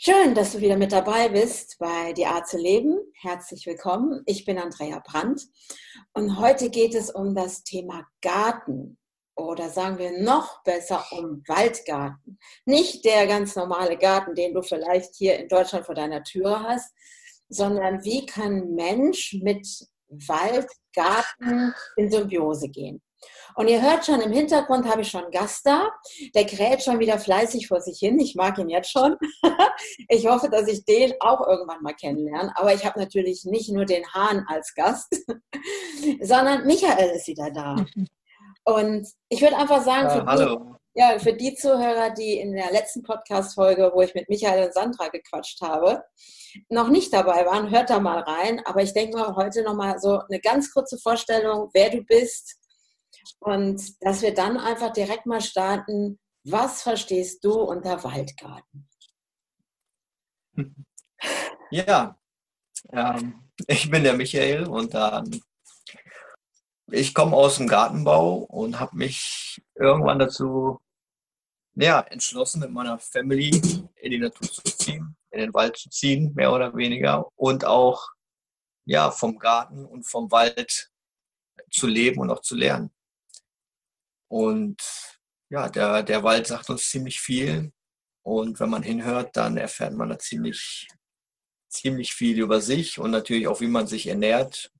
Schön, dass du wieder mit dabei bist bei Die Art zu leben. Herzlich willkommen. Ich bin Andrea Brandt und heute geht es um das Thema Garten oder sagen wir noch besser um Waldgarten. Nicht der ganz normale Garten, den du vielleicht hier in Deutschland vor deiner Türe hast, sondern wie kann Mensch mit Waldgarten in Symbiose gehen? Und ihr hört schon, im Hintergrund habe ich schon einen Gast da. Der kräht schon wieder fleißig vor sich hin. Ich mag ihn jetzt schon. ich hoffe, dass ich den auch irgendwann mal kennenlerne. Aber ich habe natürlich nicht nur den Hahn als Gast, sondern Michael ist wieder da. Und ich würde einfach sagen, für, hallo. Die, ja, für die Zuhörer, die in der letzten Podcast-Folge, wo ich mit Michael und Sandra gequatscht habe, noch nicht dabei waren, hört da mal rein. Aber ich denke mal, heute nochmal so eine ganz kurze Vorstellung, wer du bist, und dass wir dann einfach direkt mal starten, was verstehst du unter Waldgarten? Ja, ähm, ich bin der Michael und ähm, ich komme aus dem Gartenbau und habe mich irgendwann dazu ja, entschlossen, mit meiner Family in die Natur zu ziehen, in den Wald zu ziehen, mehr oder weniger, und auch ja, vom Garten und vom Wald zu leben und auch zu lernen. Und ja, der, der Wald sagt uns ziemlich viel. Und wenn man hinhört, dann erfährt man da ziemlich, ziemlich viel über sich und natürlich auch, wie man sich ernährt.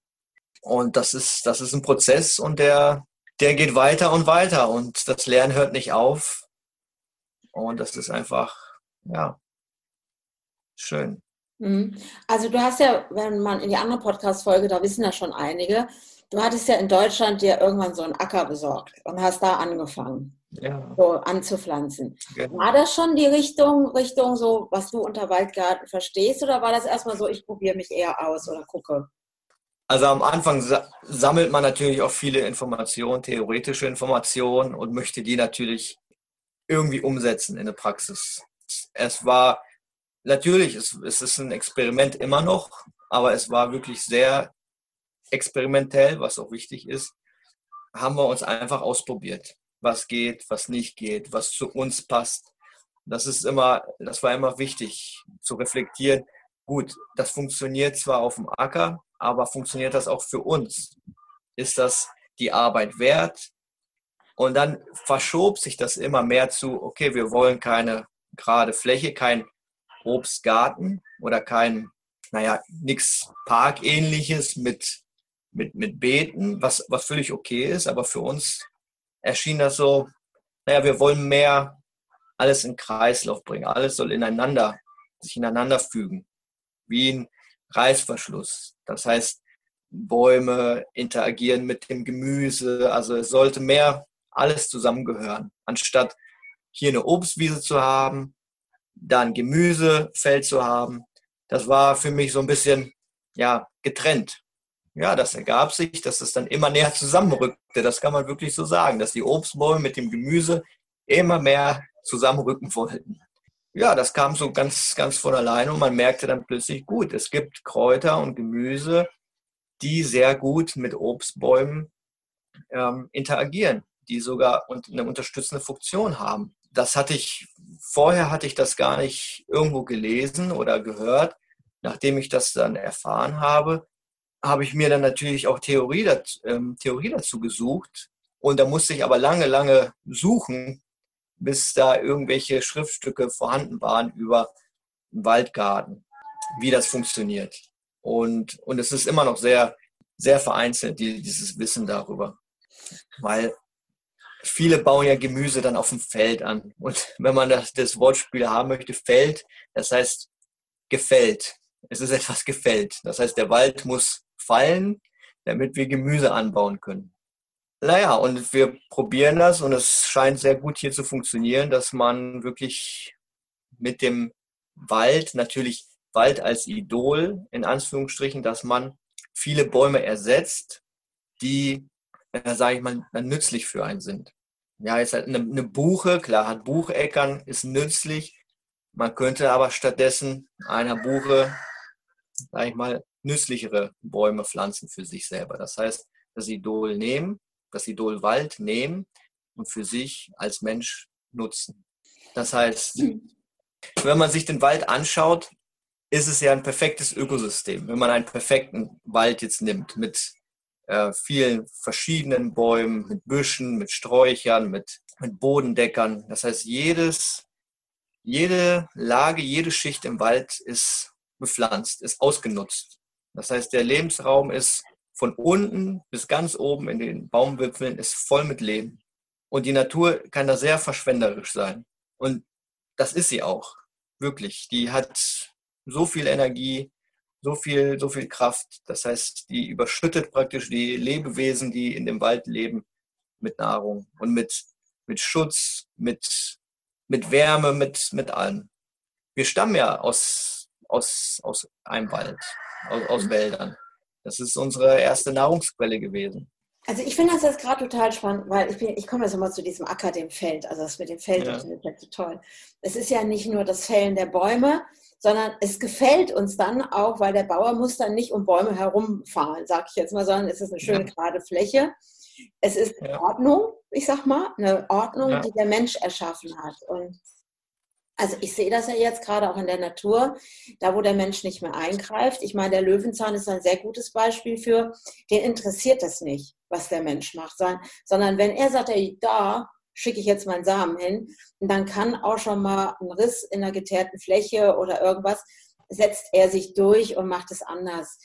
Und das ist, das ist ein Prozess und der, der geht weiter und weiter und das Lernen hört nicht auf. Und das ist einfach, ja, schön. Mhm. Also du hast ja, wenn man in die andere Podcast-Folge, da wissen ja schon einige, Du hattest ja in Deutschland dir irgendwann so einen Acker besorgt und hast da angefangen, ja. so anzupflanzen. Genau. War das schon die Richtung, Richtung so, was du unter Waldgarten verstehst, oder war das erstmal so, ich probiere mich eher aus oder gucke? Also am Anfang sammelt man natürlich auch viele Informationen, theoretische Informationen und möchte die natürlich irgendwie umsetzen in der Praxis. Es war natürlich, es, es ist ein Experiment immer noch, aber es war wirklich sehr experimentell, was auch wichtig ist, haben wir uns einfach ausprobiert, was geht, was nicht geht, was zu uns passt. Das ist immer, das war immer wichtig zu reflektieren. Gut, das funktioniert zwar auf dem Acker, aber funktioniert das auch für uns? Ist das die Arbeit wert? Und dann verschob sich das immer mehr zu, okay, wir wollen keine gerade Fläche, kein Obstgarten oder kein, naja, nichts Parkähnliches mit mit, mit Beten, was, was völlig okay ist, aber für uns erschien das so, naja, wir wollen mehr alles in Kreislauf bringen. Alles soll ineinander, sich ineinander fügen, wie ein Reißverschluss. Das heißt, Bäume interagieren mit dem Gemüse. Also es sollte mehr alles zusammengehören, anstatt hier eine Obstwiese zu haben, da ein Gemüsefeld zu haben. Das war für mich so ein bisschen ja getrennt ja, das ergab sich, dass es dann immer näher zusammenrückte. Das kann man wirklich so sagen, dass die Obstbäume mit dem Gemüse immer mehr zusammenrücken wollten. Ja, das kam so ganz, ganz von alleine und man merkte dann plötzlich, gut, es gibt Kräuter und Gemüse, die sehr gut mit Obstbäumen ähm, interagieren, die sogar eine unterstützende Funktion haben. Das hatte ich, vorher hatte ich das gar nicht irgendwo gelesen oder gehört. Nachdem ich das dann erfahren habe, habe ich mir dann natürlich auch Theorie dazu, ähm, Theorie dazu gesucht. Und da musste ich aber lange, lange suchen, bis da irgendwelche Schriftstücke vorhanden waren über Waldgarten, wie das funktioniert. Und, und es ist immer noch sehr, sehr vereinzelt, die, dieses Wissen darüber. Weil viele bauen ja Gemüse dann auf dem Feld an. Und wenn man das, das Wortspiel haben möchte, Feld, das heißt gefällt. Es ist etwas gefällt. Das heißt, der Wald muss fallen, damit wir Gemüse anbauen können. Naja, und wir probieren das und es scheint sehr gut hier zu funktionieren, dass man wirklich mit dem Wald, natürlich Wald als Idol, in Anführungsstrichen, dass man viele Bäume ersetzt, die, äh, sage ich mal, nützlich für einen sind. Ja, jetzt halt eine, eine Buche, klar, hat Bucheckern, ist nützlich. Man könnte aber stattdessen einer Buche, sage ich mal, nützlichere Bäume pflanzen für sich selber. Das heißt, das Idol nehmen, das Idol Wald nehmen und für sich als Mensch nutzen. Das heißt, wenn man sich den Wald anschaut, ist es ja ein perfektes Ökosystem. Wenn man einen perfekten Wald jetzt nimmt mit äh, vielen verschiedenen Bäumen, mit Büschen, mit Sträuchern, mit, mit Bodendeckern. Das heißt, jedes, jede Lage, jede Schicht im Wald ist bepflanzt, ist ausgenutzt. Das heißt, der Lebensraum ist von unten bis ganz oben in den Baumwipfeln ist voll mit Leben. Und die Natur kann da sehr verschwenderisch sein. Und das ist sie auch. Wirklich. Die hat so viel Energie, so viel, so viel Kraft. Das heißt, die überschüttet praktisch die Lebewesen, die in dem Wald leben, mit Nahrung und mit, mit Schutz, mit, mit Wärme, mit, mit allem. Wir stammen ja aus, aus, aus einem Wald, aus, aus Wäldern. Das ist unsere erste Nahrungsquelle gewesen. Also ich finde das jetzt gerade total spannend, weil ich, bin, ich komme jetzt nochmal zu diesem Acker, dem Feld. Also das mit dem Feld, ja. finde ich so toll. Es ist ja nicht nur das Fällen der Bäume, sondern es gefällt uns dann auch, weil der Bauer muss dann nicht um Bäume herumfahren, sage ich jetzt mal, sondern es ist eine schöne gerade Fläche. Es ist ja. Ordnung, ich sag mal, eine Ordnung, ja. die der Mensch erschaffen hat. Und also ich sehe das ja jetzt gerade auch in der Natur, da wo der Mensch nicht mehr eingreift. Ich meine, der Löwenzahn ist ein sehr gutes Beispiel für, den interessiert es nicht, was der Mensch macht, sondern wenn er sagt, ey, da schicke ich jetzt meinen Samen hin. Dann kann auch schon mal ein Riss in der geteerten Fläche oder irgendwas, setzt er sich durch und macht es anders.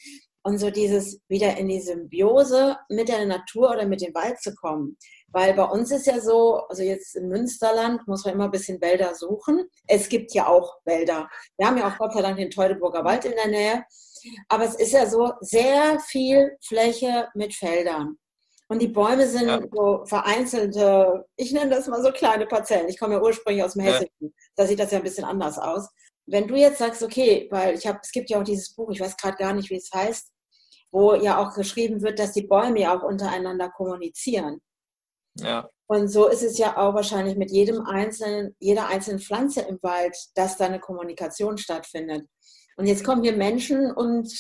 Und so dieses wieder in die Symbiose mit der Natur oder mit dem Wald zu kommen. Weil bei uns ist ja so, also jetzt im Münsterland muss man immer ein bisschen Wälder suchen. Es gibt ja auch Wälder. Wir haben ja auch Gott sei Dank den Teutoburger Wald in der Nähe. Aber es ist ja so sehr viel Fläche mit Feldern. Und die Bäume sind ja. so vereinzelte, ich nenne das mal so kleine Parzellen. Ich komme ja ursprünglich aus dem Hessischen. Ja. Da sieht das ja ein bisschen anders aus. Wenn du jetzt sagst, okay, weil ich habe, es gibt ja auch dieses Buch, ich weiß gerade gar nicht, wie es heißt, wo ja auch geschrieben wird, dass die Bäume ja auch untereinander kommunizieren. Ja. Und so ist es ja auch wahrscheinlich mit jedem einzelnen, jeder einzelnen Pflanze im Wald, dass da eine Kommunikation stattfindet. Und jetzt kommen wir Menschen und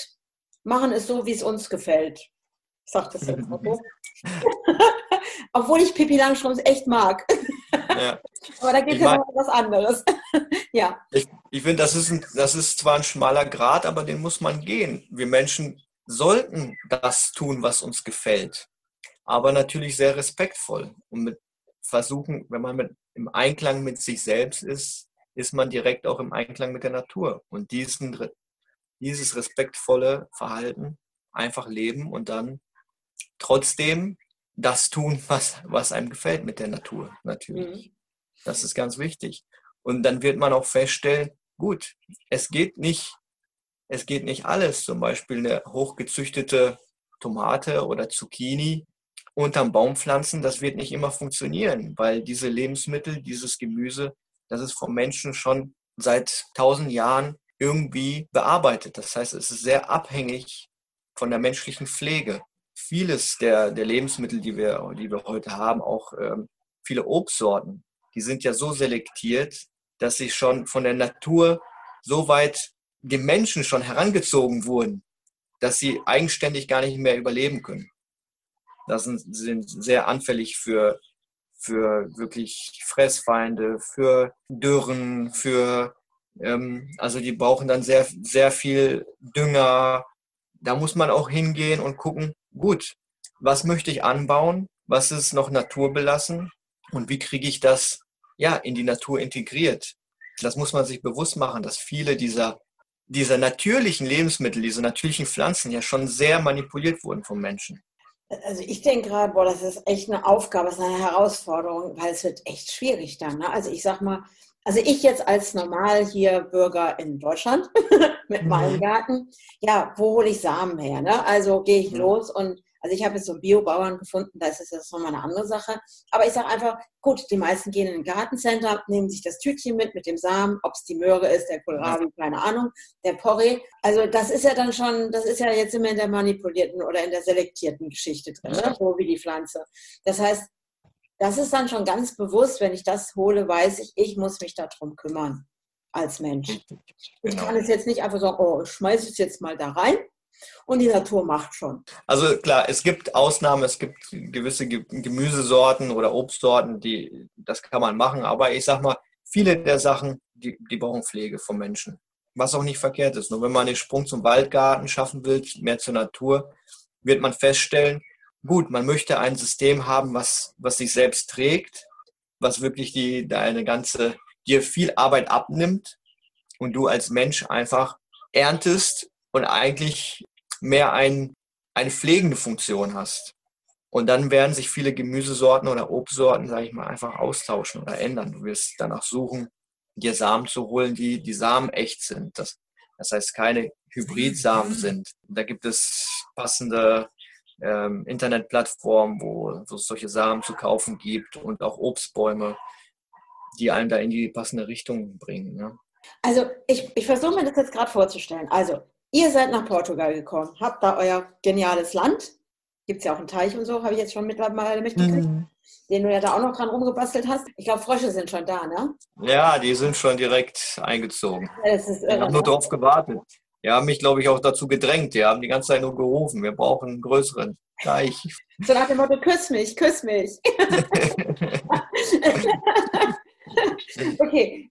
machen es so, wie es uns gefällt. Ich sage das jetzt mal so. Obwohl ich Pippi Langstrumpf echt mag. Ja. Aber da geht ja noch was anderes. ja. Ich, ich finde, das, ist das ist zwar ein schmaler Grad, aber den muss man gehen. Wir Menschen sollten das tun, was uns gefällt. Aber natürlich sehr respektvoll und mit versuchen, wenn man mit, im Einklang mit sich selbst ist, ist man direkt auch im Einklang mit der Natur. Und diesen, dieses respektvolle Verhalten einfach leben und dann trotzdem das tun, was, was einem gefällt mit der Natur, natürlich. Mhm. Das ist ganz wichtig. Und dann wird man auch feststellen, gut, es geht nicht, es geht nicht alles. Zum Beispiel eine hochgezüchtete Tomate oder Zucchini unterm Baum pflanzen, das wird nicht immer funktionieren, weil diese Lebensmittel, dieses Gemüse, das ist vom Menschen schon seit tausend Jahren irgendwie bearbeitet. Das heißt, es ist sehr abhängig von der menschlichen Pflege vieles der, der Lebensmittel, die wir, die wir heute haben, auch ähm, viele Obstsorten, die sind ja so selektiert, dass sie schon von der Natur so weit dem Menschen schon herangezogen wurden, dass sie eigenständig gar nicht mehr überleben können. Das sind, sind sehr anfällig für, für wirklich Fressfeinde, für Dürren, für, ähm, also die brauchen dann sehr, sehr viel Dünger. Da muss man auch hingehen und gucken, gut, was möchte ich anbauen, was ist noch naturbelassen und wie kriege ich das ja in die Natur integriert. Das muss man sich bewusst machen, dass viele dieser, dieser natürlichen Lebensmittel, diese natürlichen Pflanzen ja schon sehr manipuliert wurden vom Menschen. Also ich denke gerade, boah, das ist echt eine Aufgabe, das ist eine Herausforderung, weil es wird echt schwierig dann. Ne? Also ich sag mal, also ich jetzt als normal hier Bürger in Deutschland mit mhm. meinem Garten, ja, wo hole ich Samen her? Ne? Also gehe ich mhm. los und also ich habe jetzt so einen Biobauern gefunden, da ist es jetzt nochmal eine andere Sache. Aber ich sage einfach, gut, die meisten gehen in ein Gartencenter, nehmen sich das Tütchen mit, mit dem Samen, ob es die Möhre ist, der Kohlrabi, keine Ahnung, der Porree. Also das ist ja dann schon, das ist ja jetzt immer in der manipulierten oder in der selektierten Geschichte drin, ne? so wie die Pflanze. Das heißt, das ist dann schon ganz bewusst, wenn ich das hole, weiß ich, ich muss mich darum kümmern als Mensch. Ich kann es jetzt nicht einfach sagen, oh, ich schmeiße es jetzt mal da rein und die Natur macht schon. Also klar, es gibt Ausnahmen, es gibt gewisse Gemüsesorten oder Obstsorten, die das kann man machen, aber ich sag mal, viele der Sachen, die, die Baumpflege vom Menschen. Was auch nicht verkehrt ist. Nur wenn man den Sprung zum Waldgarten schaffen will, mehr zur Natur, wird man feststellen, gut, man möchte ein System haben, was, was sich selbst trägt, was wirklich die, deine ganze, dir viel Arbeit abnimmt und du als Mensch einfach erntest und eigentlich mehr ein, eine pflegende Funktion hast. Und dann werden sich viele Gemüsesorten oder Obstsorten, sage ich mal, einfach austauschen oder ändern. Du wirst danach suchen, dir Samen zu holen, die, die Samen echt sind. Das, das heißt, keine Hybridsamen sind. Da gibt es passende ähm, Internetplattformen, wo, wo es solche Samen zu kaufen gibt und auch Obstbäume, die einem da in die passende Richtung bringen. Ne? Also ich, ich versuche mir das jetzt gerade vorzustellen. Also ihr seid nach Portugal gekommen, habt da euer geniales Land gibt es ja auch einen Teich und so, habe ich jetzt schon mittlerweile mitgekriegt, mhm. den du ja da auch noch dran rumgebastelt hast. Ich glaube, Frösche sind schon da, ne? Ja, die sind schon direkt eingezogen. Das ist irre, ich habe nur ne? darauf gewartet. Die haben mich, glaube ich, auch dazu gedrängt. Die haben die ganze Zeit nur gerufen, wir brauchen einen größeren Teich. So nach dem Motto, küss mich, küss mich. okay.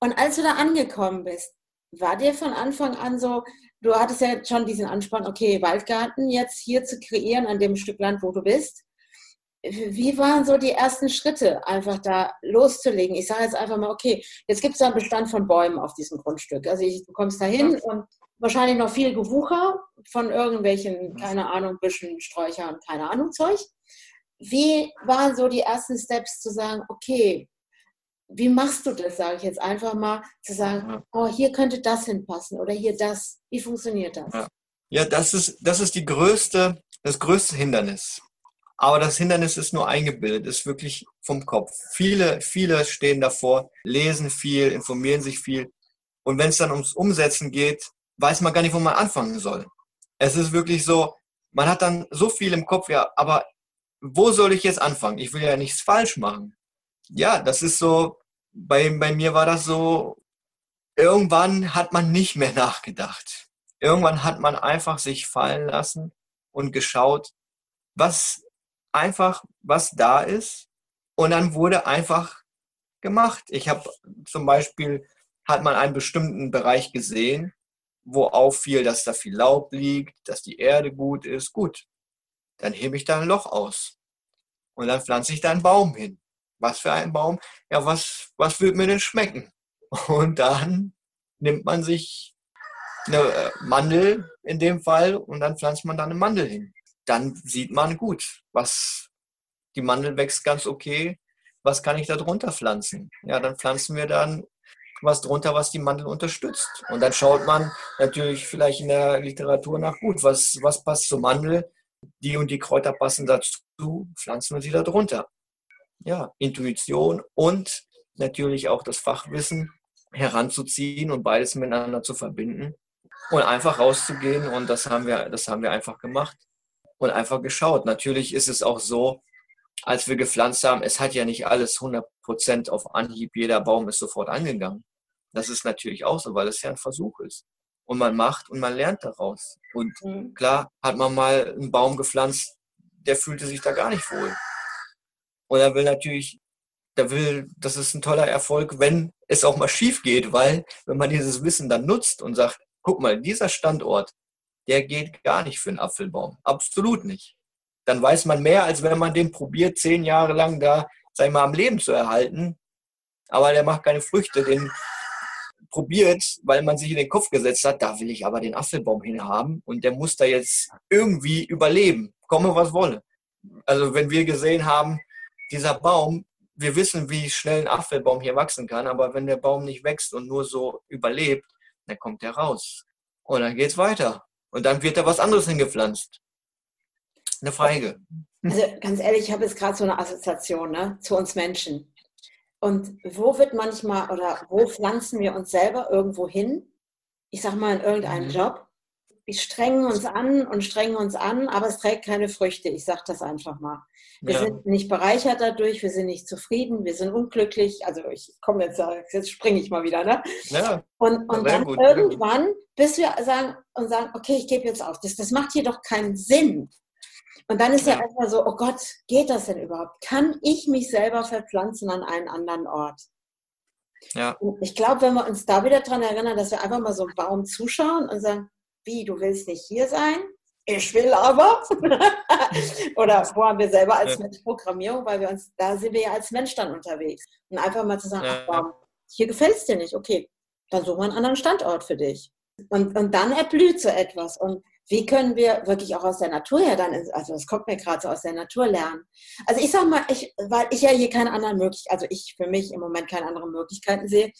Und als du da angekommen bist, war dir von Anfang an so, du hattest ja schon diesen Anspann, okay, Waldgarten jetzt hier zu kreieren an dem Stück Land, wo du bist. Wie waren so die ersten Schritte, einfach da loszulegen? Ich sage jetzt einfach mal, okay, jetzt gibt es einen Bestand von Bäumen auf diesem Grundstück. Also ich, du kommst da hin und wahrscheinlich noch viel Gewucher von irgendwelchen, keine Ahnung, Büschen, Sträuchern, keine Ahnung, Zeug. Wie waren so die ersten Steps zu sagen, okay, wie machst du das, sage ich jetzt einfach mal, zu sagen, oh, hier könnte das hinpassen oder hier das. Wie funktioniert das? Ja, ja das, ist, das ist die größte, das größte Hindernis. Aber das Hindernis ist nur eingebildet, ist wirklich vom Kopf. Viele, viele stehen davor, lesen viel, informieren sich viel. Und wenn es dann ums Umsetzen geht, weiß man gar nicht, wo man anfangen soll. Es ist wirklich so, man hat dann so viel im Kopf, ja, aber wo soll ich jetzt anfangen? Ich will ja nichts falsch machen ja, das ist so, bei, bei mir war das so, irgendwann hat man nicht mehr nachgedacht. Irgendwann hat man einfach sich fallen lassen und geschaut, was einfach, was da ist. Und dann wurde einfach gemacht. Ich habe zum Beispiel, hat man einen bestimmten Bereich gesehen, wo auffiel, dass da viel Laub liegt, dass die Erde gut ist. Gut, dann hebe ich da ein Loch aus. Und dann pflanze ich da einen Baum hin was für ein Baum? Ja, was, was wird mir denn schmecken? Und dann nimmt man sich eine äh, Mandel in dem Fall und dann pflanzt man da eine Mandel hin. Dann sieht man gut, was die Mandel wächst ganz okay. Was kann ich da drunter pflanzen? Ja, dann pflanzen wir dann was drunter, was die Mandel unterstützt. Und dann schaut man natürlich vielleicht in der Literatur nach, gut, was, was passt zur Mandel? Die und die Kräuter passen dazu, pflanzen wir sie da drunter ja, Intuition und natürlich auch das Fachwissen heranzuziehen und beides miteinander zu verbinden und einfach rauszugehen und das haben wir, das haben wir einfach gemacht und einfach geschaut. Natürlich ist es auch so, als wir gepflanzt haben, es hat ja nicht alles 100% auf Anhieb, jeder Baum ist sofort angegangen. Das ist natürlich auch so, weil es ja ein Versuch ist. Und man macht und man lernt daraus. Und mhm. klar hat man mal einen Baum gepflanzt, der fühlte sich da gar nicht wohl. Und er will natürlich, der will, das ist ein toller Erfolg, wenn es auch mal schief geht, weil wenn man dieses Wissen dann nutzt und sagt, guck mal, dieser Standort, der geht gar nicht für einen Apfelbaum. Absolut nicht. Dann weiß man mehr, als wenn man den probiert, zehn Jahre lang da, sag ich mal, am Leben zu erhalten. Aber der macht keine Früchte. Den probiert, weil man sich in den Kopf gesetzt hat, da will ich aber den Apfelbaum hinhaben und der muss da jetzt irgendwie überleben, komme was wolle. Also wenn wir gesehen haben, dieser Baum, wir wissen, wie schnell ein Apfelbaum hier wachsen kann, aber wenn der Baum nicht wächst und nur so überlebt, dann kommt er raus. Und dann geht es weiter. Und dann wird da was anderes hingepflanzt. Eine Feige. Also ganz ehrlich, ich habe jetzt gerade so eine Assoziation ne, zu uns Menschen. Und wo wird manchmal oder wo pflanzen wir uns selber irgendwo hin? Ich sage mal in irgendeinem mhm. Job. Wir strengen uns an und strengen uns an, aber es trägt keine Früchte. Ich sage das einfach mal. Wir ja. sind nicht bereichert dadurch, wir sind nicht zufrieden, wir sind unglücklich. Also ich komme jetzt, jetzt springe ich mal wieder, ne? Ja. Und, und dann gut, irgendwann, bis wir sagen und sagen, okay, ich gebe jetzt auf. Das, das macht hier doch keinen Sinn. Und dann ist ja, ja erstmal so, oh Gott, geht das denn überhaupt? Kann ich mich selber verpflanzen an einen anderen Ort? Ja. Und ich glaube, wenn wir uns da wieder daran erinnern, dass wir einfach mal so einen Baum zuschauen und sagen, wie, du willst nicht hier sein? Ich will aber. Oder wo haben wir selber als ja. Mensch Programmierung, weil wir uns, da sind wir ja als Mensch dann unterwegs. Und einfach mal zu sagen, ja. ach, Baum, hier gefällt es dir nicht, okay, dann suchen wir einen anderen Standort für dich. Und, und dann erblüht so etwas. Und wie können wir wirklich auch aus der Natur her dann, also das kommt mir gerade so aus der Natur lernen. Also ich sag mal, ich, weil ich ja hier keine anderen Möglichkeiten, also ich für mich im Moment keine anderen Möglichkeiten sehe,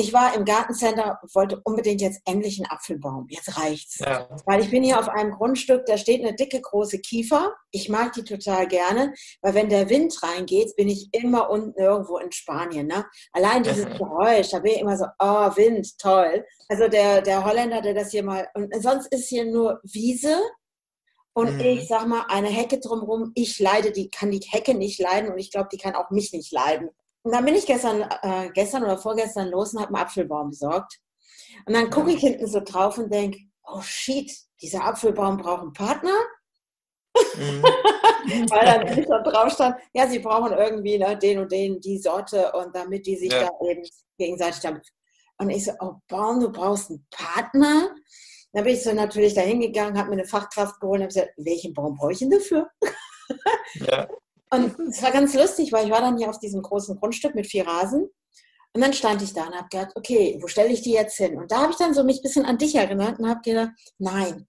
ich war im Gartencenter und wollte unbedingt jetzt endlich einen Apfelbaum. Jetzt reicht's. Ja. Weil ich bin hier auf einem Grundstück, da steht eine dicke, große Kiefer. Ich mag die total gerne, weil wenn der Wind reingeht, bin ich immer unten irgendwo in Spanien. Ne? Allein dieses Geräusch, da bin ich immer so, oh, Wind, toll. Also der, der Holländer, der das hier mal, und sonst ist hier nur Wiese und mhm. ich sag mal, eine Hecke drumherum, ich leide, die kann die Hecke nicht leiden und ich glaube, die kann auch mich nicht leiden. Und dann bin ich gestern, äh, gestern oder vorgestern los und habe einen Apfelbaum besorgt. Und dann gucke ich hinten so drauf und denke, oh shit, dieser Apfelbaum braucht einen Partner. Mhm. Weil dann nicht da drauf stand, ja, sie brauchen irgendwie ne, den und den, die Sorte und damit die sich ja. da eben gegenseitig damit. Und ich so, oh Baum, du brauchst einen Partner. Dann bin ich so natürlich da hingegangen, habe mir eine Fachkraft geholt und habe gesagt, welchen Baum brauche ich denn dafür? Ja. Und es war ganz lustig, weil ich war dann hier auf diesem großen Grundstück mit vier Rasen. Und dann stand ich da und habe gedacht, okay, wo stelle ich die jetzt hin? Und da habe ich dann so mich ein bisschen an dich erinnert und habe gedacht, nein.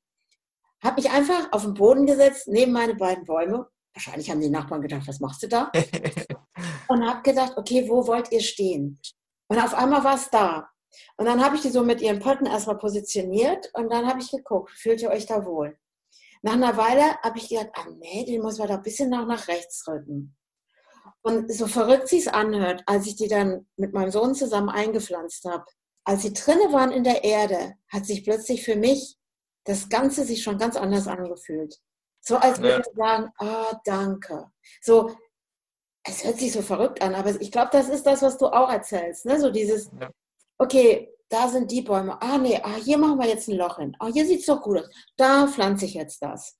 Habe mich einfach auf den Boden gesetzt, neben meine beiden Bäume. Wahrscheinlich haben die Nachbarn gedacht, was machst du da? und habe gedacht, okay, wo wollt ihr stehen? Und auf einmal war es da. Und dann habe ich die so mit ihren Potten erstmal positioniert und dann habe ich geguckt, fühlt ihr euch da wohl? Nach einer Weile habe ich gedacht, ah nee, den muss man da ein bisschen nach, nach rechts rücken. Und so verrückt sie es anhört, als ich die dann mit meinem Sohn zusammen eingepflanzt habe, als sie drinne waren in der Erde, hat sich plötzlich für mich das Ganze sich schon ganz anders angefühlt. So als würde ich sagen, ah, danke. So, es hört sich so verrückt an, aber ich glaube, das ist das, was du auch erzählst. Ne? So dieses, ja. okay, da sind die Bäume. Ah, nee, ah, hier machen wir jetzt ein Loch hin. Ah, hier sieht es doch gut aus. Da pflanze ich jetzt das.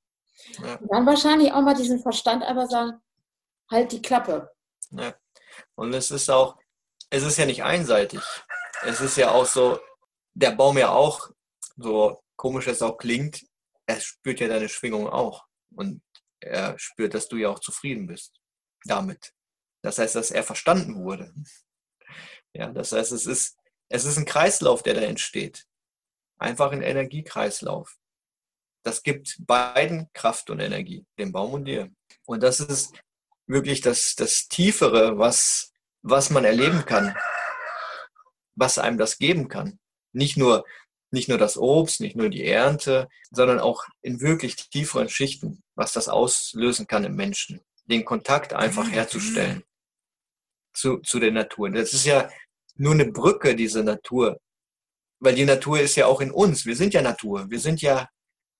Ja. Und dann wahrscheinlich auch mal diesen Verstand einfach sagen, halt die Klappe. Ja. Und es ist auch, es ist ja nicht einseitig. Es ist ja auch so, der Baum ja auch, so komisch es auch klingt, er spürt ja deine Schwingung auch. Und er spürt, dass du ja auch zufrieden bist damit. Das heißt, dass er verstanden wurde. Ja, das heißt, es ist, es ist ein Kreislauf, der da entsteht. Einfach ein Energiekreislauf. Das gibt beiden Kraft und Energie, dem Baum und dir. Und das ist wirklich das, das Tiefere, was, was man erleben kann, was einem das geben kann. Nicht nur, nicht nur das Obst, nicht nur die Ernte, sondern auch in wirklich tieferen Schichten, was das auslösen kann im Menschen. Den Kontakt einfach herzustellen zu, zu der Natur. Das ist ja nur eine Brücke, diese Natur. Weil die Natur ist ja auch in uns. Wir sind ja Natur. Wir sind ja,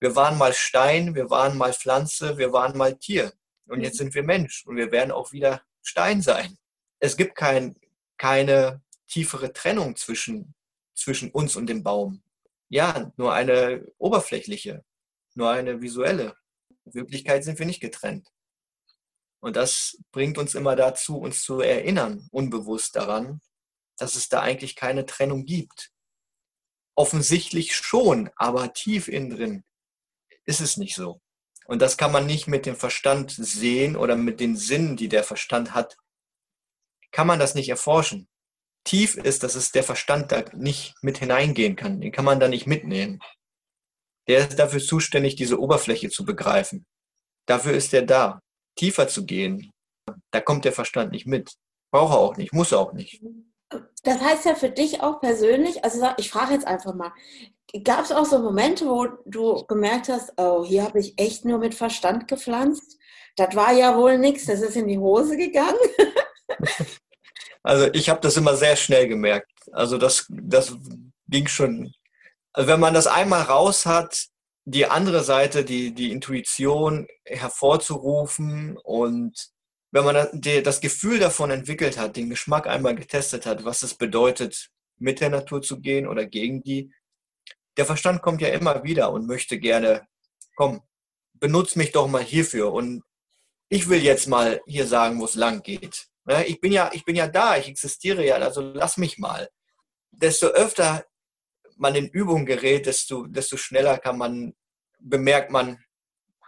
wir waren mal Stein, wir waren mal Pflanze, wir waren mal Tier. Und jetzt sind wir Mensch und wir werden auch wieder Stein sein. Es gibt kein, keine tiefere Trennung zwischen, zwischen uns und dem Baum. Ja, nur eine oberflächliche, nur eine visuelle. In Wirklichkeit sind wir nicht getrennt. Und das bringt uns immer dazu, uns zu erinnern, unbewusst daran, dass es da eigentlich keine Trennung gibt. Offensichtlich schon, aber tief innen drin ist es nicht so. Und das kann man nicht mit dem Verstand sehen oder mit den Sinnen, die der Verstand hat, kann man das nicht erforschen. Tief ist, dass es der Verstand da nicht mit hineingehen kann. Den kann man da nicht mitnehmen. Der ist dafür zuständig, diese Oberfläche zu begreifen. Dafür ist er da. Tiefer zu gehen, da kommt der Verstand nicht mit. Braucht er auch nicht, muss er auch nicht. Das heißt ja für dich auch persönlich, also ich frage jetzt einfach mal, gab es auch so Momente, wo du gemerkt hast, oh, hier habe ich echt nur mit Verstand gepflanzt? Das war ja wohl nichts, das ist in die Hose gegangen. Also ich habe das immer sehr schnell gemerkt. Also das, das ging schon. Also wenn man das einmal raus hat, die andere Seite, die, die Intuition hervorzurufen und wenn man das Gefühl davon entwickelt hat, den Geschmack einmal getestet hat, was es bedeutet, mit der Natur zu gehen oder gegen die, der Verstand kommt ja immer wieder und möchte gerne, komm, benutz mich doch mal hierfür und ich will jetzt mal hier sagen, wo es lang geht. Ne, ich bin ja, ich bin ja da, ich existiere ja, also lass mich mal. Desto öfter man in Übung gerät, desto, desto schneller kann man, bemerkt man,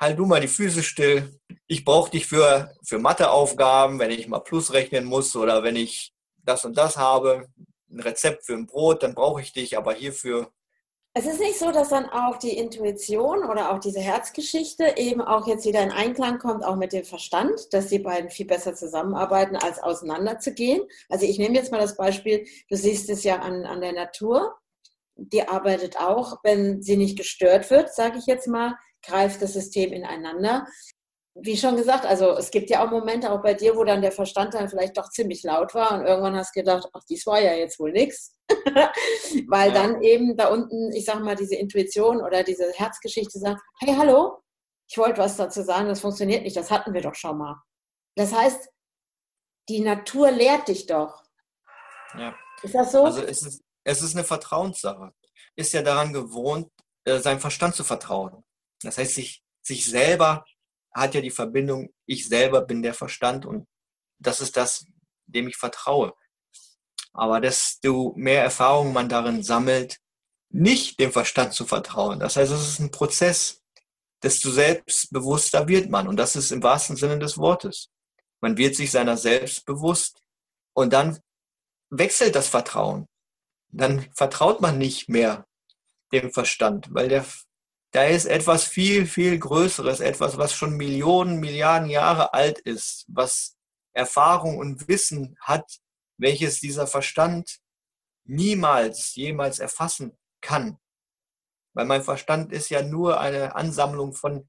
halt du mal die Füße still. Ich brauche dich für, für Matheaufgaben, wenn ich mal Plus rechnen muss oder wenn ich das und das habe, ein Rezept für ein Brot, dann brauche ich dich, aber hierfür. Es ist nicht so, dass dann auch die Intuition oder auch diese Herzgeschichte eben auch jetzt wieder in Einklang kommt, auch mit dem Verstand, dass die beiden viel besser zusammenarbeiten, als auseinanderzugehen. Also ich nehme jetzt mal das Beispiel, du siehst es ja an, an der Natur, die arbeitet auch, wenn sie nicht gestört wird, sage ich jetzt mal, greift das System ineinander. Wie schon gesagt, also es gibt ja auch Momente auch bei dir, wo dann der Verstand dann vielleicht doch ziemlich laut war und irgendwann hast du gedacht, ach, dies war ja jetzt wohl nichts. Weil ja. dann eben da unten, ich sag mal, diese Intuition oder diese Herzgeschichte sagt, hey, hallo, ich wollte was dazu sagen, das funktioniert nicht, das hatten wir doch schon mal. Das heißt, die Natur lehrt dich doch. Ja. Ist das so? Also es ist, es ist eine Vertrauenssache. Ist ja daran gewohnt, äh, seinem Verstand zu vertrauen. Das heißt, sich, sich selber hat ja die Verbindung, ich selber bin der Verstand und das ist das, dem ich vertraue. Aber desto mehr Erfahrung man darin sammelt, nicht dem Verstand zu vertrauen. Das heißt, es ist ein Prozess, desto selbstbewusster wird man. Und das ist im wahrsten Sinne des Wortes. Man wird sich seiner selbst bewusst und dann wechselt das Vertrauen. Dann vertraut man nicht mehr dem Verstand, weil der da ist etwas viel, viel Größeres, etwas, was schon Millionen, Milliarden Jahre alt ist, was Erfahrung und Wissen hat, welches dieser Verstand niemals, jemals erfassen kann. Weil mein Verstand ist ja nur eine Ansammlung von,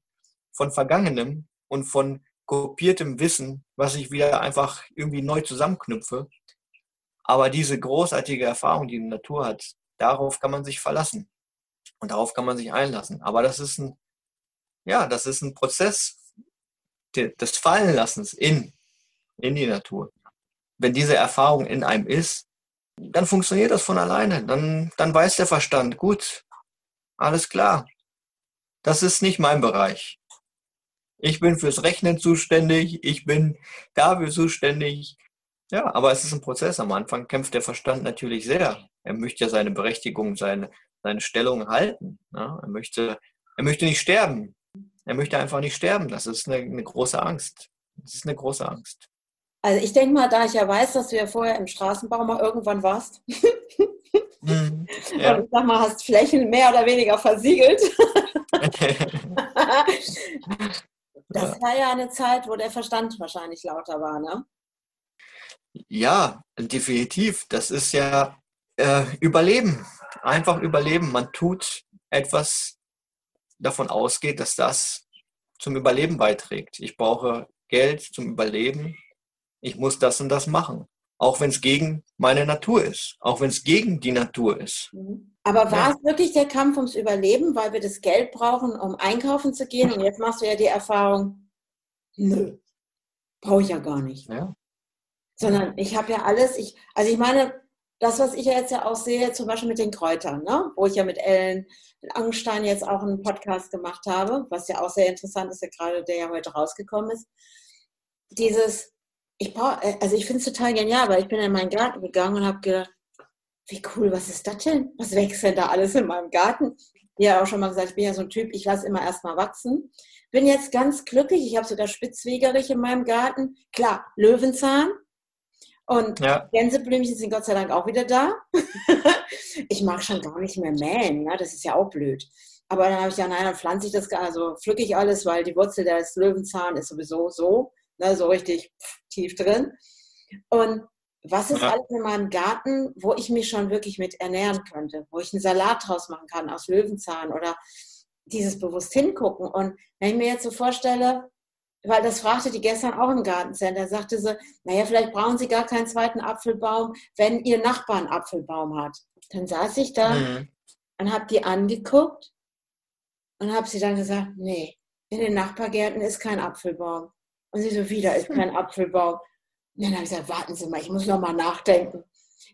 von Vergangenem und von kopiertem Wissen, was ich wieder einfach irgendwie neu zusammenknüpfe. Aber diese großartige Erfahrung, die die Natur hat, darauf kann man sich verlassen. Und darauf kann man sich einlassen. Aber das ist ein, ja, das ist ein Prozess des Fallenlassens in, in die Natur. Wenn diese Erfahrung in einem ist, dann funktioniert das von alleine. Dann, dann weiß der Verstand, gut, alles klar. Das ist nicht mein Bereich. Ich bin fürs Rechnen zuständig, ich bin dafür zuständig. Ja, aber es ist ein Prozess. Am Anfang kämpft der Verstand natürlich sehr. Er möchte ja seine Berechtigung, seine, seine Stellung halten. Ja, er, möchte, er möchte nicht sterben. Er möchte einfach nicht sterben. Das ist eine, eine große Angst. Das ist eine große Angst. Also ich denke mal, da ich ja weiß, dass du ja vorher im Straßenbau mal irgendwann warst. Mhm, ja. Und ich sag mal, hast Flächen mehr oder weniger versiegelt. das war ja eine Zeit, wo der Verstand wahrscheinlich lauter war, ne? Ja, definitiv. Das ist ja äh, Überleben einfach überleben. Man tut etwas, davon ausgeht, dass das zum Überleben beiträgt. Ich brauche Geld zum Überleben. Ich muss das und das machen. Auch wenn es gegen meine Natur ist. Auch wenn es gegen die Natur ist. Aber war ja. es wirklich der Kampf ums Überleben, weil wir das Geld brauchen, um einkaufen zu gehen? Und jetzt machst du ja die Erfahrung, nö, brauche ich ja gar nicht. Ja. Sondern ich habe ja alles, ich, also ich meine, das, was ich jetzt ja auch sehe, zum Beispiel mit den Kräutern, ne? wo ich ja mit Ellen Angenstein jetzt auch einen Podcast gemacht habe, was ja auch sehr interessant ist, ja gerade der ja heute rausgekommen ist. Dieses, ich brauche, äh, also ich finde es total genial, weil ich bin in meinen Garten gegangen und habe gedacht, wie cool, was ist das denn? Was wächst denn da alles in meinem Garten? Ja, auch schon mal gesagt, ich bin ja so ein Typ, ich lasse immer erstmal wachsen. Bin jetzt ganz glücklich, ich habe sogar Spitzwegerich in meinem Garten. Klar, Löwenzahn, und ja. Gänseblümchen sind Gott sei Dank auch wieder da. ich mag schon gar nicht mehr mähen, ja, das ist ja auch blöd. Aber dann habe ich ja, nein, dann pflanze ich das, also pflücke ich alles, weil die Wurzel des Löwenzahn ist sowieso so, ne, so richtig tief drin. Und was ist ja. alles in meinem Garten, wo ich mich schon wirklich mit ernähren könnte, wo ich einen Salat draus machen kann aus Löwenzahn oder dieses bewusst hingucken. Und wenn ich mir jetzt so vorstelle, weil das fragte die gestern auch im Gartencenter, sagte sie, naja, vielleicht brauchen Sie gar keinen zweiten Apfelbaum, wenn Ihr Nachbar einen Apfelbaum hat. Dann saß ich da mhm. und habe die angeguckt und habe sie dann gesagt, nee, in den Nachbargärten ist kein Apfelbaum. Und sie so, wieder ist kein Apfelbaum. Und dann habe ich gesagt, warten Sie mal, ich muss noch mal nachdenken.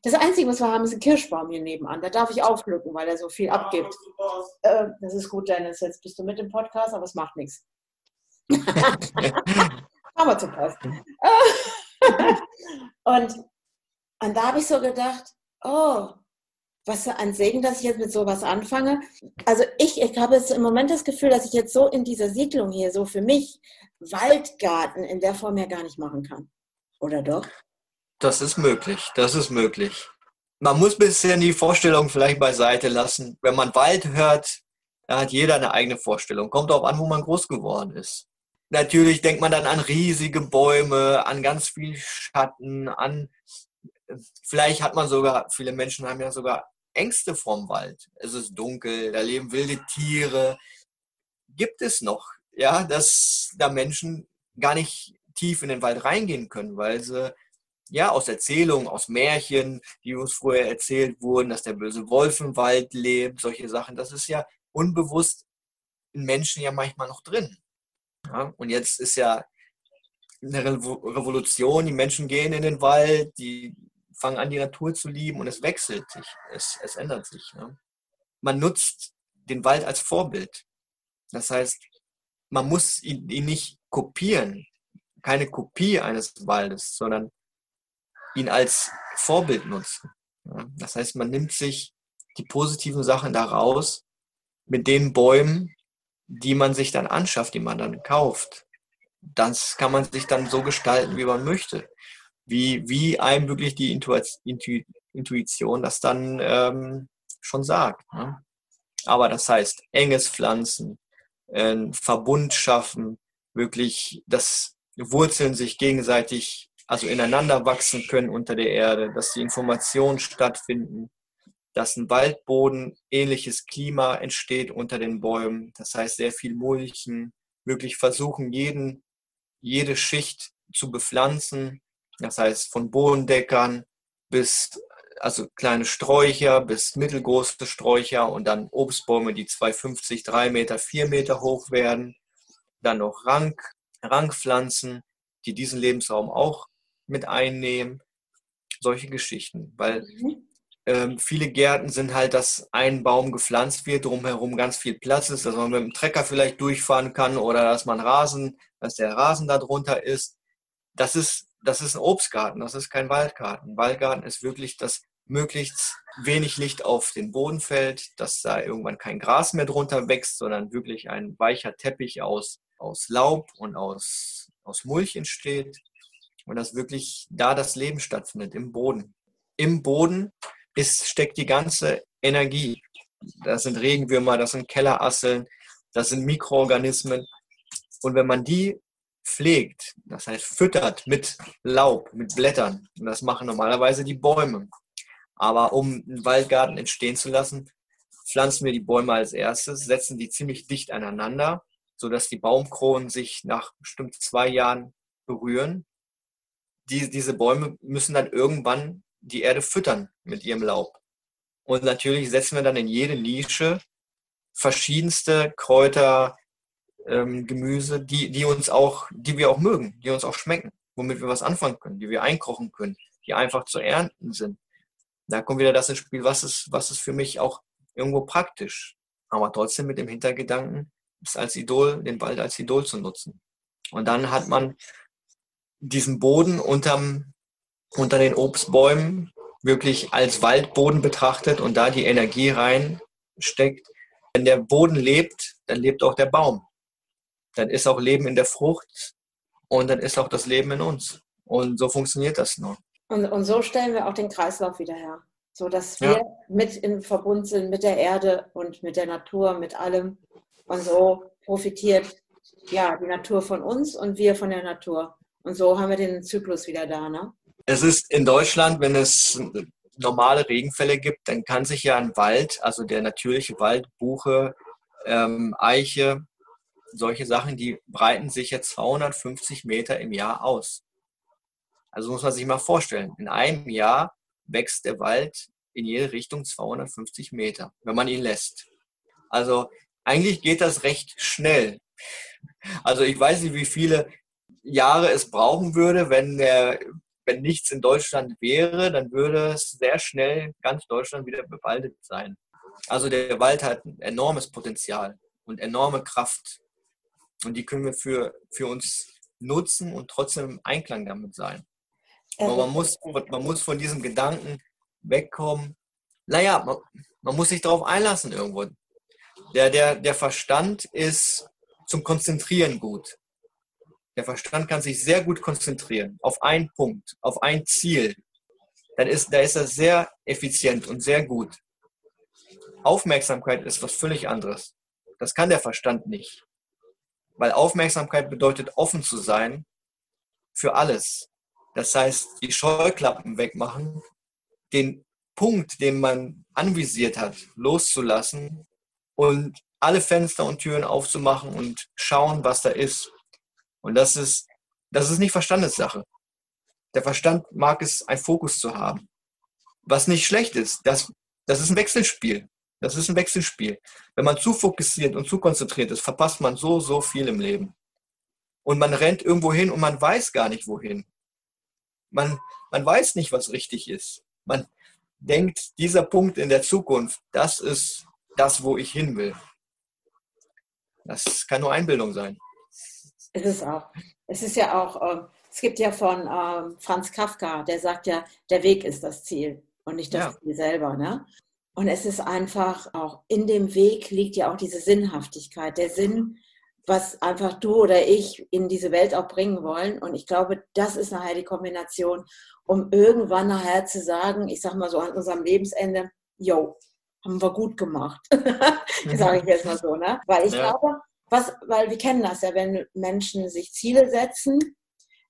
Das Einzige, was wir haben, ist ein Kirschbaum hier nebenan. Da darf ich aufpflücken, weil er so viel abgibt. Äh, das ist gut, Dennis. Jetzt bist du mit dem Podcast, aber es macht nichts. Aber zu Post. und, und da habe ich so gedacht, oh, was für ein Segen, dass ich jetzt mit sowas anfange. Also ich, ich habe jetzt im Moment das Gefühl, dass ich jetzt so in dieser Siedlung hier, so für mich, Waldgarten in der Form ja gar nicht machen kann. Oder doch? Das ist möglich, das ist möglich. Man muss bisher die Vorstellung vielleicht beiseite lassen. Wenn man Wald hört, da hat jeder eine eigene Vorstellung. Kommt auch an, wo man groß geworden ist. Natürlich denkt man dann an riesige Bäume, an ganz viel Schatten, an vielleicht hat man sogar, viele Menschen haben ja sogar Ängste vorm Wald. Es ist dunkel, da leben wilde Tiere. Gibt es noch, ja, dass da Menschen gar nicht tief in den Wald reingehen können, weil sie ja aus Erzählungen, aus Märchen, die uns früher erzählt wurden, dass der böse Wolf im Wald lebt, solche Sachen, das ist ja unbewusst in Menschen ja manchmal noch drin. Ja, und jetzt ist ja eine Revolution, die Menschen gehen in den Wald, die fangen an, die Natur zu lieben und es wechselt sich, es, es ändert sich. Ne? Man nutzt den Wald als Vorbild. Das heißt, man muss ihn, ihn nicht kopieren, keine Kopie eines Waldes, sondern ihn als Vorbild nutzen. Ja? Das heißt, man nimmt sich die positiven Sachen daraus mit den Bäumen, die man sich dann anschafft, die man dann kauft. Das kann man sich dann so gestalten, wie man möchte wie, wie einem wirklich die Intuition das dann ähm, schon sagt. Ne? Aber das heißt, enges Pflanzen, äh, Verbund schaffen, wirklich, dass Wurzeln sich gegenseitig, also ineinander wachsen können unter der Erde, dass die Informationen stattfinden, dass ein Waldboden ähnliches Klima entsteht unter den Bäumen. Das heißt, sehr viel Mulchen, wirklich versuchen, jeden, jede Schicht zu bepflanzen, das heißt, von Bodendeckern bis also kleine Sträucher bis mittelgroße Sträucher und dann Obstbäume, die 2,50, 3 Meter, 4 Meter hoch werden. Dann noch Rank, Rankpflanzen, die diesen Lebensraum auch mit einnehmen. Solche Geschichten, weil mhm. Ähm, viele Gärten sind halt, dass ein Baum gepflanzt wird, drumherum ganz viel Platz ist, dass man mit dem Trecker vielleicht durchfahren kann oder dass man Rasen, dass der Rasen da drunter ist. Das ist das ist ein Obstgarten, das ist kein Waldgarten. Ein Waldgarten ist wirklich, dass möglichst wenig Licht auf den Boden fällt, dass da irgendwann kein Gras mehr drunter wächst, sondern wirklich ein weicher Teppich aus, aus Laub und aus, aus Mulch entsteht und dass wirklich da das Leben stattfindet, im Boden. Im Boden ist, steckt die ganze Energie. Das sind Regenwürmer, das sind Kellerasseln, das sind Mikroorganismen. Und wenn man die pflegt, das heißt füttert mit Laub, mit Blättern. Und das machen normalerweise die Bäume. Aber um einen Waldgarten entstehen zu lassen, pflanzen wir die Bäume als erstes, setzen die ziemlich dicht aneinander, sodass die Baumkronen sich nach bestimmt zwei Jahren berühren. Die, diese Bäume müssen dann irgendwann die Erde füttern mit ihrem Laub. Und natürlich setzen wir dann in jede Nische verschiedenste Kräuter, ähm, Gemüse, die, die uns auch, die wir auch mögen, die uns auch schmecken, womit wir was anfangen können, die wir einkochen können, die einfach zu ernten sind. Da kommt wieder das ins Spiel, was ist, was ist für mich auch irgendwo praktisch, aber trotzdem mit dem Hintergedanken, es als Idol, den Wald als Idol zu nutzen. Und dann hat man diesen Boden unterm, unter den Obstbäumen wirklich als Waldboden betrachtet und da die Energie reinsteckt. Wenn der Boden lebt, dann lebt auch der Baum dann ist auch Leben in der Frucht und dann ist auch das Leben in uns. Und so funktioniert das nur. Und, und so stellen wir auch den Kreislauf wieder her, so dass wir ja. mit in Verbund sind mit der Erde und mit der Natur, mit allem. Und so profitiert ja die Natur von uns und wir von der Natur. Und so haben wir den Zyklus wieder da, ne? Es ist in Deutschland, wenn es normale Regenfälle gibt, dann kann sich ja ein Wald, also der natürliche Wald, Buche, ähm, Eiche, solche Sachen, die breiten sich jetzt 250 Meter im Jahr aus. Also muss man sich mal vorstellen, in einem Jahr wächst der Wald in jede Richtung 250 Meter, wenn man ihn lässt. Also eigentlich geht das recht schnell. Also ich weiß nicht, wie viele Jahre es brauchen würde, wenn, der, wenn nichts in Deutschland wäre, dann würde es sehr schnell ganz Deutschland wieder bewaldet sein. Also der Wald hat ein enormes Potenzial und enorme Kraft. Und die können wir für, für uns nutzen und trotzdem im Einklang damit sein. Aber man muss, man muss von diesem Gedanken wegkommen. Naja, man, man muss sich darauf einlassen irgendwo. Der, der, der Verstand ist zum Konzentrieren gut. Der Verstand kann sich sehr gut konzentrieren auf einen Punkt, auf ein Ziel. Dann ist, da ist er sehr effizient und sehr gut. Aufmerksamkeit ist was völlig anderes. Das kann der Verstand nicht. Weil Aufmerksamkeit bedeutet offen zu sein für alles. Das heißt, die Scheuklappen wegmachen, den Punkt, den man anvisiert hat, loszulassen und alle Fenster und Türen aufzumachen und schauen, was da ist. Und das ist, das ist nicht Verstandessache. Der Verstand mag es, einen Fokus zu haben. Was nicht schlecht ist, das, das ist ein Wechselspiel. Das ist ein Wechselspiel. Wenn man zu fokussiert und zu konzentriert ist, verpasst man so, so viel im Leben. Und man rennt irgendwo hin und man weiß gar nicht wohin. Man, man weiß nicht, was richtig ist. Man denkt, dieser Punkt in der Zukunft, das ist das, wo ich hin will. Das kann nur Einbildung sein. Es ist auch. Es ist ja auch, äh, es gibt ja von äh, Franz Kafka, der sagt ja, der Weg ist das Ziel und nicht das ja. Ziel selber. Ne? Und es ist einfach auch in dem Weg liegt ja auch diese Sinnhaftigkeit, der Sinn, was einfach du oder ich in diese Welt auch bringen wollen. Und ich glaube, das ist nachher die Kombination, um irgendwann nachher zu sagen, ich sag mal so an unserem Lebensende, yo, haben wir gut gemacht. sage ich jetzt mal so, ne? Weil ich ja. glaube, was, weil wir kennen das ja, wenn Menschen sich Ziele setzen.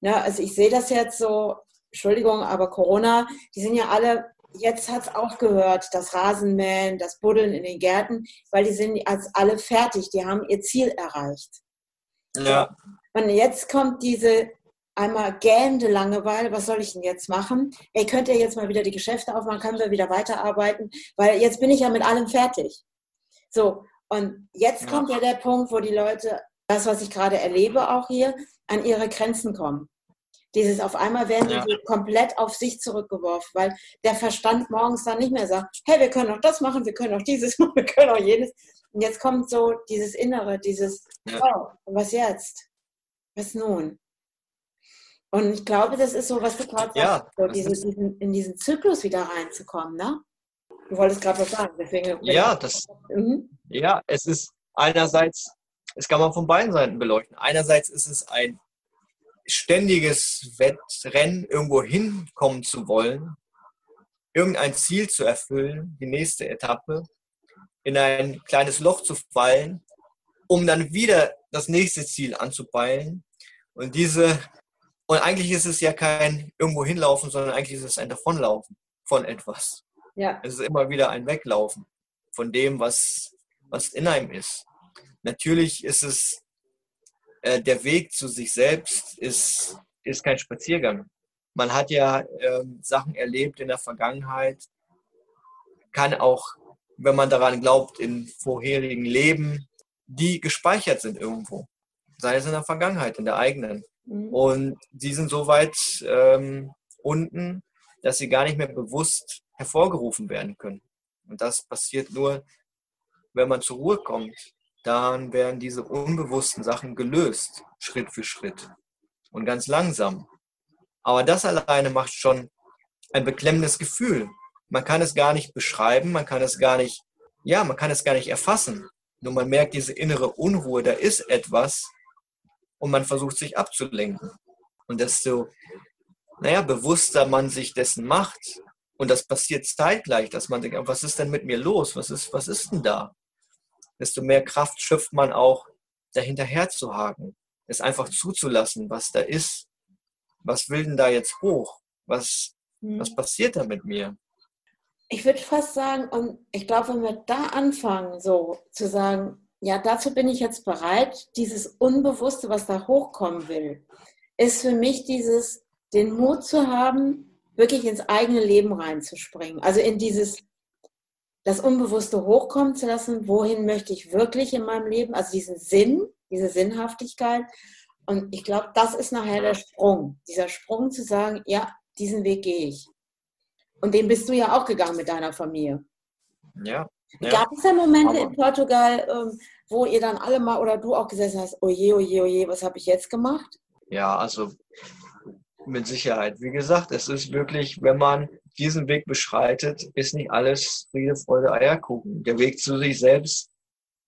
Ne? Also ich sehe das jetzt so, Entschuldigung, aber Corona, die sind ja alle jetzt hat es aufgehört, das Rasenmähen, das Buddeln in den Gärten, weil die sind als alle fertig, die haben ihr Ziel erreicht. Ja. Und jetzt kommt diese einmal gähnende Langeweile, was soll ich denn jetzt machen? Ey, könnt ihr jetzt mal wieder die Geschäfte aufmachen, können wir wieder weiterarbeiten, weil jetzt bin ich ja mit allem fertig. So, und jetzt ja. kommt ja der Punkt, wo die Leute, das, was ich gerade erlebe, auch hier, an ihre Grenzen kommen. Dieses auf einmal werden ja. sie komplett auf sich zurückgeworfen, weil der Verstand morgens dann nicht mehr sagt, hey, wir können auch das machen, wir können auch dieses machen, wir können auch jenes. Und jetzt kommt so dieses Innere, dieses, ja. oh, was jetzt? Was nun? Und ich glaube, das ist so, was du gerade ja, sagst, so diesen, diesen, in diesen Zyklus wieder reinzukommen, ne? Du wolltest gerade was sagen, deswegen. Ja, das, mhm. Ja, es ist einerseits, es kann man von beiden Seiten beleuchten. Einerseits ist es ein ständiges Wettrennen, irgendwo hinkommen zu wollen, irgendein Ziel zu erfüllen, die nächste Etappe, in ein kleines Loch zu fallen, um dann wieder das nächste Ziel anzupeilen. Und diese, und eigentlich ist es ja kein irgendwo hinlaufen, sondern eigentlich ist es ein Davonlaufen von etwas. Ja. Es ist immer wieder ein Weglaufen von dem, was, was in einem ist. Natürlich ist es äh, der Weg zu sich selbst ist, ist kein Spaziergang. Man hat ja äh, Sachen erlebt in der Vergangenheit, kann auch, wenn man daran glaubt, in vorherigen Leben, die gespeichert sind irgendwo. Sei es in der Vergangenheit, in der eigenen. Mhm. Und die sind so weit ähm, unten, dass sie gar nicht mehr bewusst hervorgerufen werden können. Und das passiert nur, wenn man zur Ruhe kommt, dann werden diese unbewussten Sachen gelöst, Schritt für Schritt und ganz langsam. Aber das alleine macht schon ein beklemmendes Gefühl. Man kann es gar nicht beschreiben, man kann es gar nicht, ja, man kann es gar nicht erfassen. Nur man merkt diese innere Unruhe, da ist etwas und man versucht sich abzulenken. Und desto, naja, bewusster man sich dessen macht, und das passiert zeitgleich, dass man denkt, was ist denn mit mir los? Was ist, was ist denn da? Desto mehr Kraft schöpft man auch, dahinterher zu haken, es einfach zuzulassen, was da ist. Was will denn da jetzt hoch? Was, hm. was passiert da mit mir? Ich würde fast sagen, und ich glaube, wenn wir da anfangen, so zu sagen, ja, dazu bin ich jetzt bereit, dieses Unbewusste, was da hochkommen will, ist für mich dieses, den Mut zu haben, wirklich ins eigene Leben reinzuspringen. Also in dieses das Unbewusste hochkommen zu lassen, wohin möchte ich wirklich in meinem Leben, also diesen Sinn, diese Sinnhaftigkeit. Und ich glaube, das ist nachher der Sprung, dieser Sprung zu sagen, ja, diesen Weg gehe ich. Und den bist du ja auch gegangen mit deiner Familie. Ja. ja. Gab es ja Momente Aber in Portugal, ähm, wo ihr dann alle mal oder du auch gesessen hast, oje, oje, oje, was habe ich jetzt gemacht? Ja, also Mit Sicherheit. Wie gesagt, es ist wirklich, wenn man diesen Weg beschreitet, ist nicht alles Friede, Freude, Eierkuchen. Der Weg zu sich selbst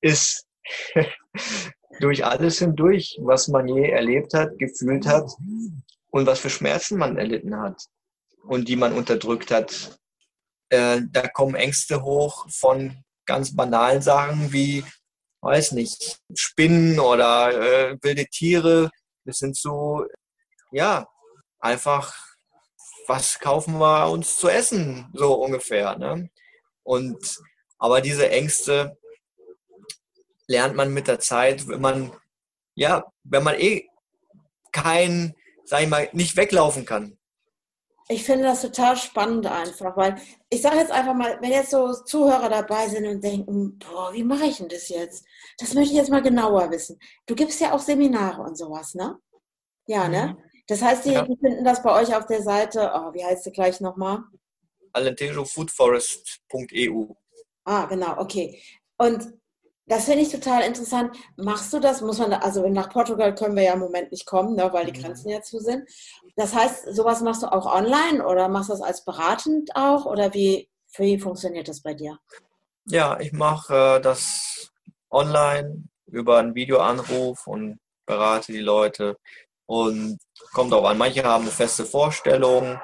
ist durch alles hindurch, was man je erlebt hat, gefühlt hat und was für Schmerzen man erlitten hat und die man unterdrückt hat. Äh, da kommen Ängste hoch von ganz banalen Sachen wie, weiß nicht, Spinnen oder äh, wilde Tiere. Das sind so, ja, einfach, was kaufen wir uns zu essen, so ungefähr. Ne? Und aber diese Ängste lernt man mit der Zeit, wenn man, ja, wenn man eh kein, sag ich mal, nicht weglaufen kann. Ich finde das total spannend einfach, weil ich sage jetzt einfach mal, wenn jetzt so Zuhörer dabei sind und denken, boah, wie mache ich denn das jetzt? Das möchte ich jetzt mal genauer wissen. Du gibst ja auch Seminare und sowas, ne? Ja, ne? Mhm. Das heißt, die, ja. finden das bei euch auf der Seite, oh, wie heißt sie gleich nochmal? alentejofoodforest.eu. Ah, genau, okay. Und das finde ich total interessant. Machst du das? Muss man da, also nach Portugal können wir ja im Moment nicht kommen, ne, weil die mhm. Grenzen ja zu sind. Das heißt, sowas machst du auch online oder machst du das als beratend auch oder wie, wie funktioniert das bei dir? Ja, ich mache äh, das online über einen Videoanruf und berate die Leute und kommt auch an. Manche haben eine feste Vorstellung,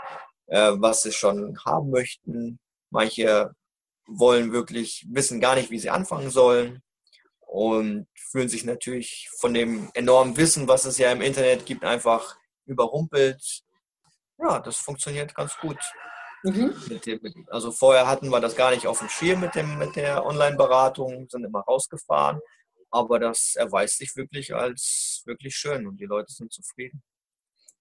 äh, was sie schon haben möchten. Manche wollen wirklich wissen gar nicht, wie sie anfangen sollen und fühlen sich natürlich von dem enormen Wissen, was es ja im Internet gibt, einfach überrumpelt. Ja, das funktioniert ganz gut. Mhm. Dem, also vorher hatten wir das gar nicht auf dem Schirm mit, dem, mit der Online-Beratung, sind immer rausgefahren. Aber das erweist sich wirklich als wirklich schön und die Leute sind zufrieden.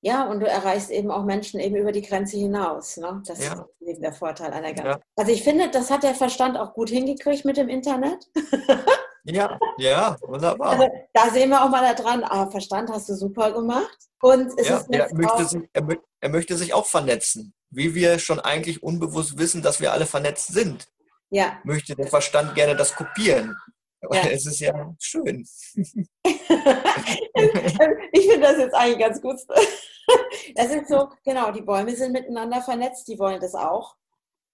Ja, und du erreichst eben auch Menschen eben über die Grenze hinaus. Ne? Das ja. ist eben der Vorteil einer Grenze. Ja. Also ich finde, das hat der Verstand auch gut hingekriegt mit dem Internet. Ja, ja, wunderbar. Also, da sehen wir auch mal da dran, ah, Verstand hast du super gemacht. Und es ja, ist er, möchte sich, er, er, möchte sich auch vernetzen. Wie wir schon eigentlich unbewusst wissen, dass wir alle vernetzt sind. Ja. Möchte der Verstand gerne das kopieren. Ja. Es ist ja schön. ich finde das jetzt eigentlich ganz gut. Das ist so, genau, die Bäume sind miteinander vernetzt, die wollen das auch.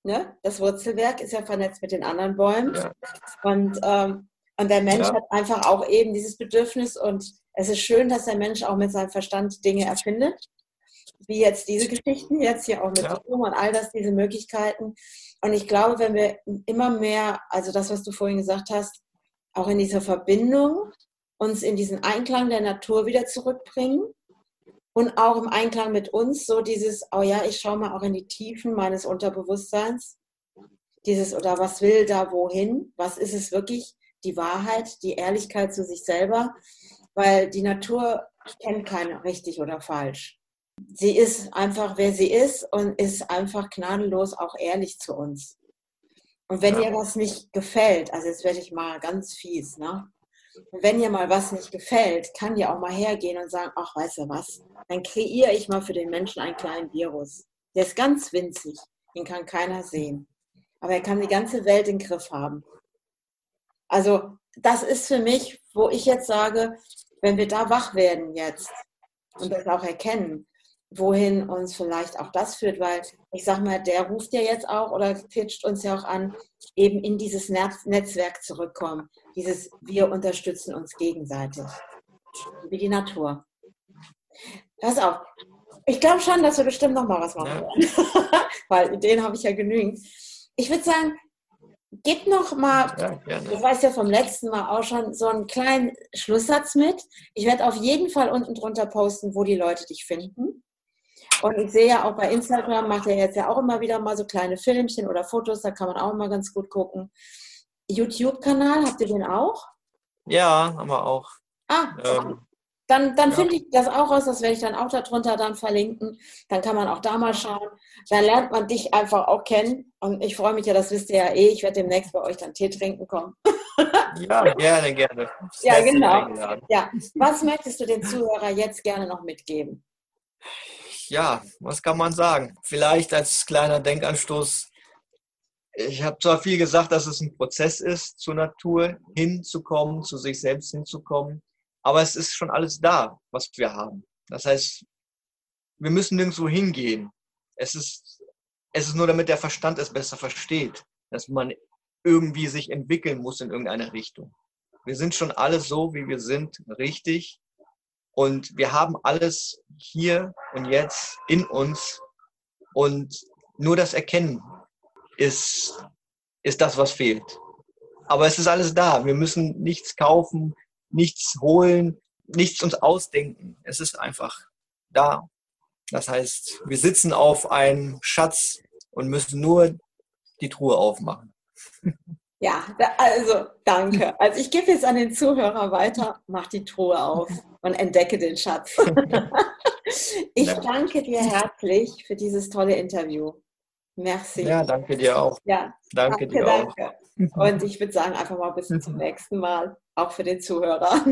Ne? Das Wurzelwerk ist ja vernetzt mit den anderen Bäumen. Ja. Und ähm, und der Mensch ja. hat einfach auch eben dieses Bedürfnis und es ist schön, dass der Mensch auch mit seinem Verstand Dinge erfindet, wie jetzt diese Geschichten, jetzt hier auch mit ja. und all das, diese Möglichkeiten. Und ich glaube, wenn wir immer mehr, also das, was du vorhin gesagt hast, auch in dieser Verbindung uns in diesen Einklang der Natur wieder zurückbringen und auch im Einklang mit uns, so dieses, oh ja, ich schaue mal auch in die Tiefen meines Unterbewusstseins, dieses oder was will da wohin, was ist es wirklich, die Wahrheit, die Ehrlichkeit zu sich selber, weil die Natur kennt kein richtig oder falsch. Sie ist einfach, wer sie ist und ist einfach gnadenlos auch ehrlich zu uns. Und wenn ja. ihr was nicht gefällt, also jetzt werde ich mal ganz fies, ne? Und wenn ihr mal was nicht gefällt, kann ihr auch mal hergehen und sagen, ach, weißt du was, dann kreiere ich mal für den Menschen einen kleinen Virus. Der ist ganz winzig, den kann keiner sehen. Aber er kann die ganze Welt im Griff haben. Also das ist für mich, wo ich jetzt sage, wenn wir da wach werden jetzt und das auch erkennen, wohin uns vielleicht auch das führt, weil ich sage mal, der ruft ja jetzt auch oder pitcht uns ja auch an, eben in dieses Netzwerk zurückkommen. Dieses wir unterstützen uns gegenseitig, wie die Natur. Pass auf, ich glaube schon, dass wir bestimmt noch mal was machen werden, weil Ideen habe ich ja genügend. Ich würde sagen, Gib noch mal, ja, du weißt ja vom letzten Mal auch schon, so einen kleinen Schlusssatz mit. Ich werde auf jeden Fall unten drunter posten, wo die Leute dich finden. Und ich sehe ja auch bei Instagram, macht er jetzt ja auch immer wieder mal so kleine Filmchen oder Fotos, da kann man auch mal ganz gut gucken. YouTube-Kanal, habt ihr den auch? Ja, haben wir auch. Ah, ähm, dann, dann ja. finde ich das auch raus, das werde ich dann auch darunter dann verlinken. Dann kann man auch da mal schauen. Dann lernt man dich einfach auch kennen. Und ich freue mich ja, das wisst ihr ja eh. Ich werde demnächst bei euch dann Tee trinken kommen. ja, gerne, gerne. ja, genau. Ja. Was möchtest du den Zuhörer jetzt gerne noch mitgeben? Ja, was kann man sagen? Vielleicht als kleiner Denkanstoß. Ich habe zwar viel gesagt, dass es ein Prozess ist, zur Natur hinzukommen, zu sich selbst hinzukommen aber es ist schon alles da, was wir haben. Das heißt, wir müssen nirgendwo hingehen. Es ist, es ist nur, damit der Verstand es besser versteht, dass man irgendwie sich entwickeln muss in irgendeine Richtung. Wir sind schon alle so, wie wir sind, richtig. Und wir haben alles hier und jetzt in uns. Und nur das Erkennen ist, ist das, was fehlt. Aber es ist alles da. Wir müssen nichts kaufen, nichts holen, nichts uns ausdenken. Es ist einfach da. Das heißt, wir sitzen auf einem Schatz und müssen nur die Truhe aufmachen. Ja, also danke. Also ich gebe jetzt an den Zuhörer weiter, mach die Truhe auf und entdecke den Schatz. Ich danke dir herzlich für dieses tolle Interview. Merci. Ja, danke dir auch. Ja, danke, danke dir danke. auch. Und ich würde sagen, einfach mal bis zum nächsten Mal, auch für den Zuhörer.